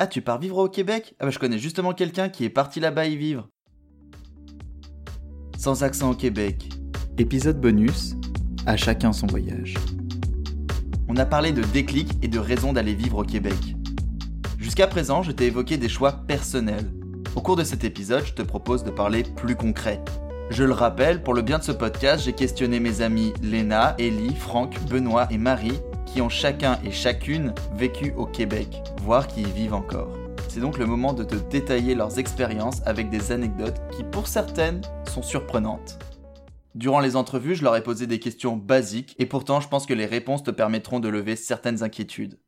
Ah, tu pars vivre au Québec? Ah bah je connais justement quelqu'un qui est parti là-bas y vivre. Sans accent au Québec. Épisode bonus, à chacun son voyage. On a parlé de déclic et de raison d'aller vivre au Québec. Jusqu'à présent, je t'ai évoqué des choix personnels. Au cours de cet épisode, je te propose de parler plus concret. Je le rappelle, pour le bien de ce podcast, j'ai questionné mes amis Léna, Ellie, Franck, Benoît et Marie qui ont chacun et chacune vécu au Québec, voire qui y vivent encore. C'est donc le moment de te détailler leurs expériences avec des anecdotes qui, pour certaines, sont surprenantes. Durant les entrevues, je leur ai posé des questions basiques et pourtant je pense que les réponses te permettront de lever certaines inquiétudes.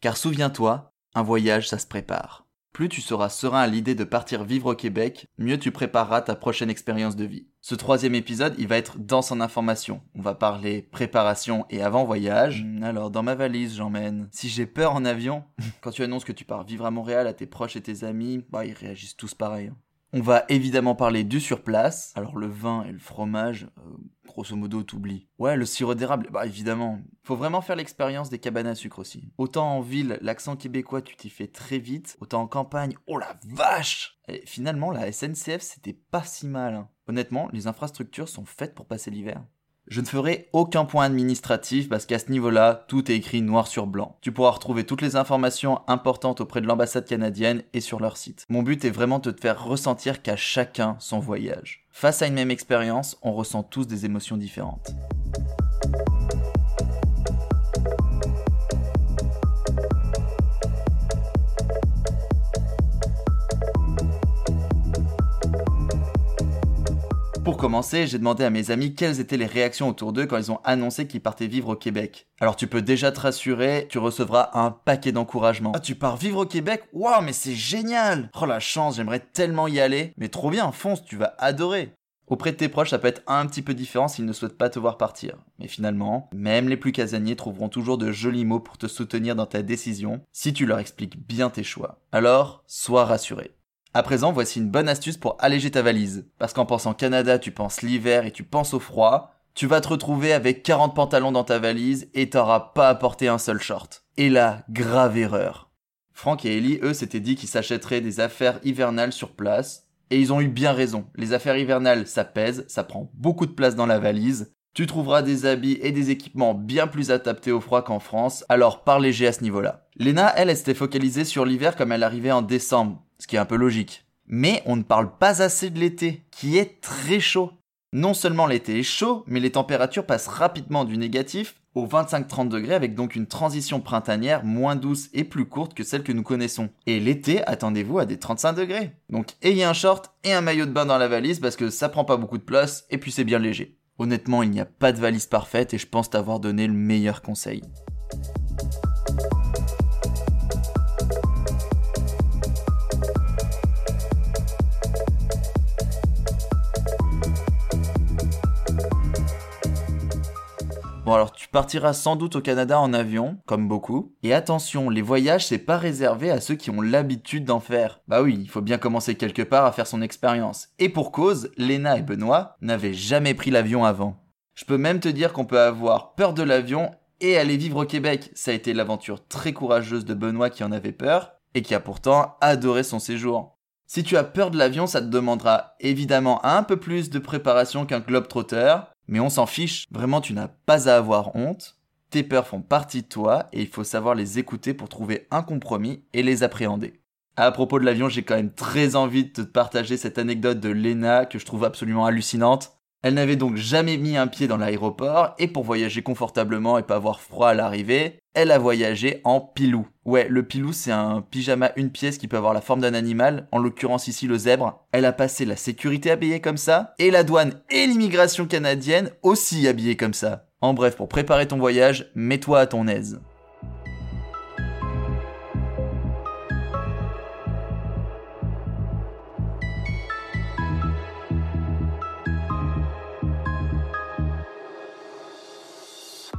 Car souviens-toi, un voyage, ça se prépare. Plus tu seras serein à l'idée de partir vivre au Québec, mieux tu prépareras ta prochaine expérience de vie. Ce troisième épisode, il va être dense en information. On va parler préparation et avant-voyage. Hmm, alors, dans ma valise, j'emmène. Si j'ai peur en avion, quand tu annonces que tu pars vivre à Montréal à tes proches et tes amis, bah, ils réagissent tous pareil. On va évidemment parler du surplace. Alors le vin et le fromage, euh, grosso modo, t'oublies. Ouais, le sirop d'érable, bah évidemment. Faut vraiment faire l'expérience des cabanes à sucre aussi. Autant en ville, l'accent québécois, tu t'y fais très vite. Autant en campagne, oh la vache finalement, la SNCF, c'était pas si mal. Hein. Honnêtement, les infrastructures sont faites pour passer l'hiver. Je ne ferai aucun point administratif parce qu'à ce niveau-là, tout est écrit noir sur blanc. Tu pourras retrouver toutes les informations importantes auprès de l'ambassade canadienne et sur leur site. Mon but est vraiment de te faire ressentir qu'à chacun son voyage. Face à une même expérience, on ressent tous des émotions différentes. J'ai demandé à mes amis quelles étaient les réactions autour d'eux quand ils ont annoncé qu'ils partaient vivre au Québec. Alors tu peux déjà te rassurer, tu recevras un paquet d'encouragement. Ah tu pars vivre au Québec? Waouh mais c'est génial Oh la chance, j'aimerais tellement y aller. Mais trop bien, fonce, tu vas adorer. Auprès de tes proches, ça peut être un petit peu différent s'ils ne souhaitent pas te voir partir. Mais finalement, même les plus casaniers trouveront toujours de jolis mots pour te soutenir dans ta décision si tu leur expliques bien tes choix. Alors, sois rassuré. À présent, voici une bonne astuce pour alléger ta valise. Parce qu'en pensant Canada, tu penses l'hiver et tu penses au froid. Tu vas te retrouver avec 40 pantalons dans ta valise et t'auras pas apporté un seul short. Et là, grave erreur. Franck et Ellie, eux, s'étaient dit qu'ils s'achèteraient des affaires hivernales sur place. Et ils ont eu bien raison. Les affaires hivernales, ça pèse, ça prend beaucoup de place dans la valise. Tu trouveras des habits et des équipements bien plus adaptés au froid qu'en France, alors par léger à ce niveau-là. Lena, elle, elle s'était focalisée sur l'hiver comme elle arrivait en décembre ce qui est un peu logique. Mais on ne parle pas assez de l'été, qui est très chaud. Non seulement l'été est chaud, mais les températures passent rapidement du négatif au 25-30 degrés avec donc une transition printanière moins douce et plus courte que celle que nous connaissons. Et l'été, attendez-vous à des 35 degrés. Donc ayez un short et un maillot de bain dans la valise parce que ça prend pas beaucoup de place et puis c'est bien léger. Honnêtement, il n'y a pas de valise parfaite et je pense t'avoir donné le meilleur conseil. Partiras sans doute au Canada en avion, comme beaucoup. Et attention, les voyages c'est pas réservé à ceux qui ont l'habitude d'en faire. Bah oui, il faut bien commencer quelque part à faire son expérience. Et pour cause, Léna et Benoît n'avaient jamais pris l'avion avant. Je peux même te dire qu'on peut avoir peur de l'avion et aller vivre au Québec. Ça a été l'aventure très courageuse de Benoît qui en avait peur et qui a pourtant adoré son séjour. Si tu as peur de l'avion, ça te demandera évidemment un peu plus de préparation qu'un globe trotteur, mais on s'en fiche, vraiment tu n'as pas à avoir honte. Tes peurs font partie de toi et il faut savoir les écouter pour trouver un compromis et les appréhender. À propos de l'avion, j'ai quand même très envie de te partager cette anecdote de Lena que je trouve absolument hallucinante. Elle n'avait donc jamais mis un pied dans l'aéroport et pour voyager confortablement et pas avoir froid à l'arrivée, elle a voyagé en pilou. Ouais, le pilou c'est un pyjama une pièce qui peut avoir la forme d'un animal, en l'occurrence ici le zèbre. Elle a passé la sécurité habillée comme ça et la douane et l'immigration canadienne aussi habillée comme ça. En bref, pour préparer ton voyage, mets-toi à ton aise.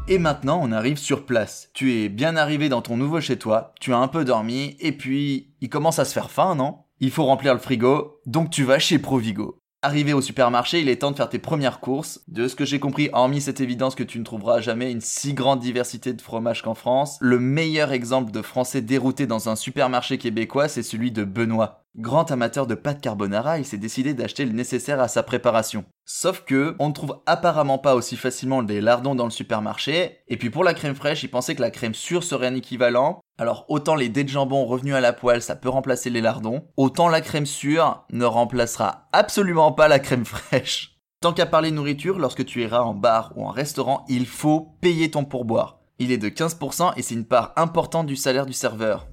Et maintenant, on arrive sur place. Tu es bien arrivé dans ton nouveau chez toi, tu as un peu dormi, et puis il commence à se faire faim, non? Il faut remplir le frigo, donc tu vas chez Provigo. Arrivé au supermarché, il est temps de faire tes premières courses. De ce que j'ai compris, hormis cette évidence que tu ne trouveras jamais une si grande diversité de fromages qu'en France, le meilleur exemple de français dérouté dans un supermarché québécois, c'est celui de Benoît. Grand amateur de pâte carbonara, il s'est décidé d'acheter le nécessaire à sa préparation. Sauf que, on ne trouve apparemment pas aussi facilement des lardons dans le supermarché, et puis pour la crème fraîche, il pensait que la crème sûre serait un équivalent, alors autant les dés de jambon revenus à la poêle, ça peut remplacer les lardons, autant la crème sûre ne remplacera absolument pas la crème fraîche. Tant qu'à parler nourriture, lorsque tu iras en bar ou en restaurant, il faut payer ton pourboire. Il est de 15% et c'est une part importante du salaire du serveur.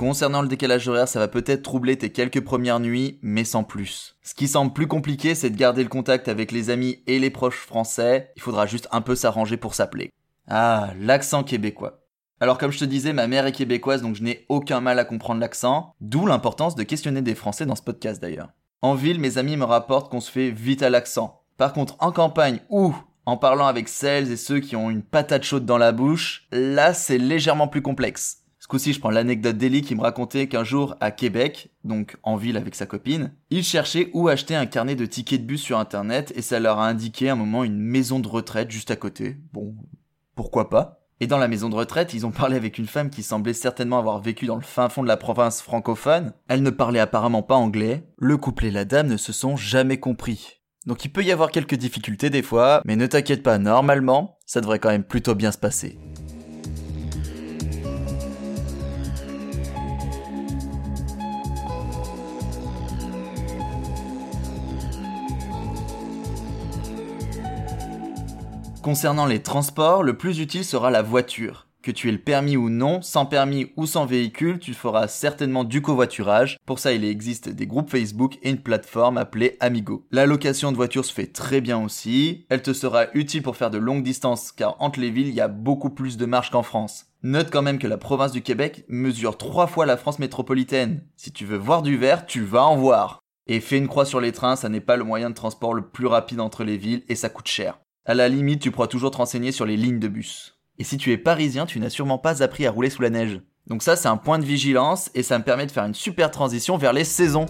Concernant le décalage horaire, ça va peut-être troubler tes quelques premières nuits, mais sans plus. Ce qui semble plus compliqué, c'est de garder le contact avec les amis et les proches français. Il faudra juste un peu s'arranger pour s'appeler. Ah, l'accent québécois. Alors comme je te disais, ma mère est québécoise, donc je n'ai aucun mal à comprendre l'accent, d'où l'importance de questionner des Français dans ce podcast d'ailleurs. En ville, mes amis me rapportent qu'on se fait vite à l'accent. Par contre, en campagne ou en parlant avec celles et ceux qui ont une patate chaude dans la bouche, là c'est légèrement plus complexe coup-ci, je prends l'anecdote d'Eli qui me racontait qu'un jour, à Québec, donc en ville avec sa copine, il cherchait où acheter un carnet de tickets de bus sur internet et ça leur a indiqué un moment une maison de retraite juste à côté. Bon, pourquoi pas? Et dans la maison de retraite, ils ont parlé avec une femme qui semblait certainement avoir vécu dans le fin fond de la province francophone. Elle ne parlait apparemment pas anglais. Le couple et la dame ne se sont jamais compris. Donc il peut y avoir quelques difficultés des fois, mais ne t'inquiète pas, normalement, ça devrait quand même plutôt bien se passer. Concernant les transports, le plus utile sera la voiture. Que tu aies le permis ou non, sans permis ou sans véhicule, tu feras certainement du covoiturage. Pour ça, il existe des groupes Facebook et une plateforme appelée Amigo. La location de voiture se fait très bien aussi. Elle te sera utile pour faire de longues distances car entre les villes, il y a beaucoup plus de marche qu'en France. Note quand même que la province du Québec mesure trois fois la France métropolitaine. Si tu veux voir du vert, tu vas en voir. Et fais une croix sur les trains, ça n'est pas le moyen de transport le plus rapide entre les villes et ça coûte cher. À la limite, tu pourras toujours te renseigner sur les lignes de bus. Et si tu es parisien, tu n'as sûrement pas appris à rouler sous la neige. Donc ça, c'est un point de vigilance et ça me permet de faire une super transition vers les saisons.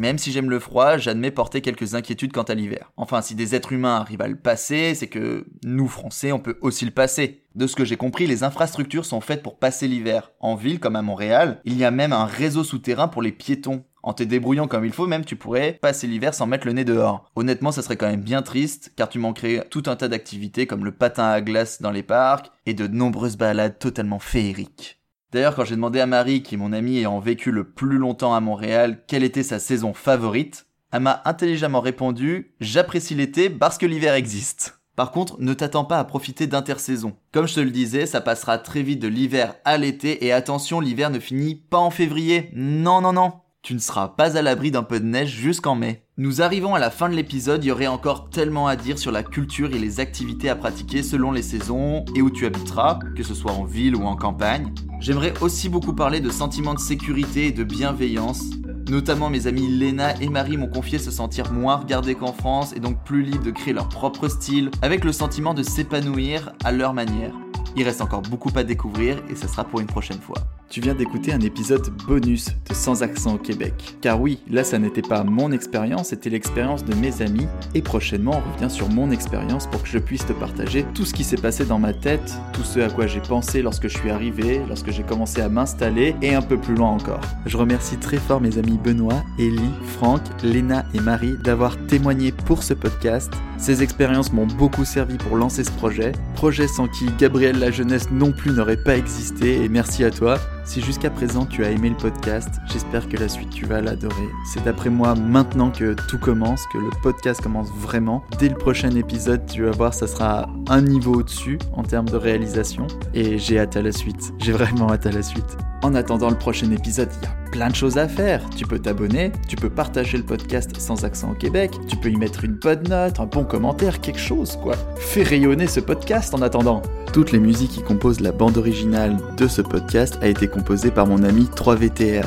Même si j'aime le froid, j'admets porter quelques inquiétudes quant à l'hiver. Enfin, si des êtres humains arrivent à le passer, c'est que nous, Français, on peut aussi le passer. De ce que j'ai compris, les infrastructures sont faites pour passer l'hiver. En ville, comme à Montréal, il y a même un réseau souterrain pour les piétons. En te débrouillant comme il faut, même tu pourrais passer l'hiver sans mettre le nez dehors. Honnêtement, ça serait quand même bien triste, car tu manquerais tout un tas d'activités comme le patin à glace dans les parcs et de nombreuses balades totalement féeriques. D'ailleurs, quand j'ai demandé à Marie, qui est mon amie ayant vécu le plus longtemps à Montréal, quelle était sa saison favorite, elle m'a intelligemment répondu J'apprécie l'été parce que l'hiver existe. Par contre, ne t'attends pas à profiter d'intersaison. Comme je te le disais, ça passera très vite de l'hiver à l'été et attention, l'hiver ne finit pas en février. Non, non, non. Tu ne seras pas à l'abri d'un peu de neige jusqu'en mai. Nous arrivons à la fin de l'épisode, il y aurait encore tellement à dire sur la culture et les activités à pratiquer selon les saisons et où tu habiteras, que ce soit en ville ou en campagne. J'aimerais aussi beaucoup parler de sentiments de sécurité et de bienveillance. Notamment mes amis Léna et Marie m'ont confié se sentir moins regardés qu'en France et donc plus libres de créer leur propre style, avec le sentiment de s'épanouir à leur manière. Il reste encore beaucoup à découvrir et ce sera pour une prochaine fois. Tu viens d'écouter un épisode bonus de Sans accent au Québec. Car oui, là ça n'était pas mon expérience, c'était l'expérience de mes amis. Et prochainement on revient sur mon expérience pour que je puisse te partager tout ce qui s'est passé dans ma tête, tout ce à quoi j'ai pensé lorsque je suis arrivé, lorsque j'ai commencé à m'installer et un peu plus loin encore. Je remercie très fort mes amis Benoît, Ellie, Franck, Léna et Marie d'avoir témoigné pour ce podcast. Ces expériences m'ont beaucoup servi pour lancer ce projet, projet sans qui Gabriel la jeunesse non plus n'aurait pas existé et merci à toi. Si jusqu'à présent tu as aimé le podcast, j'espère que la suite tu vas l'adorer. C'est d'après moi maintenant que tout commence, que le podcast commence vraiment. Dès le prochain épisode, tu vas voir, ça sera un niveau au-dessus en termes de réalisation et j'ai hâte à la suite. J'ai vraiment hâte à la suite. En attendant le prochain épisode, il y a plein de choses à faire. Tu peux t'abonner, tu peux partager le podcast sans accent au Québec, tu peux y mettre une bonne note, un bon commentaire, quelque chose quoi. Fais rayonner ce podcast en attendant. Toutes les musiques qui composent la bande originale de ce podcast a été composée par mon ami 3VTR.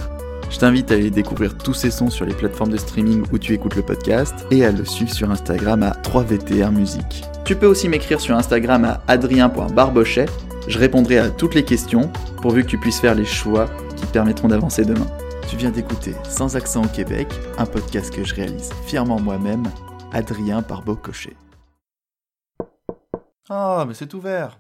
Je t'invite à aller découvrir tous ces sons sur les plateformes de streaming où tu écoutes le podcast et à le suivre sur Instagram à 3VTR Musique. Tu peux aussi m'écrire sur Instagram à adrien.barbochet. Je répondrai à toutes les questions pourvu que tu puisses faire les choix qui te permettront d'avancer demain. Tu viens d'écouter Sans accent au Québec, un podcast que je réalise fièrement moi-même, Adrien Barbochet. Ah, mais c'est ouvert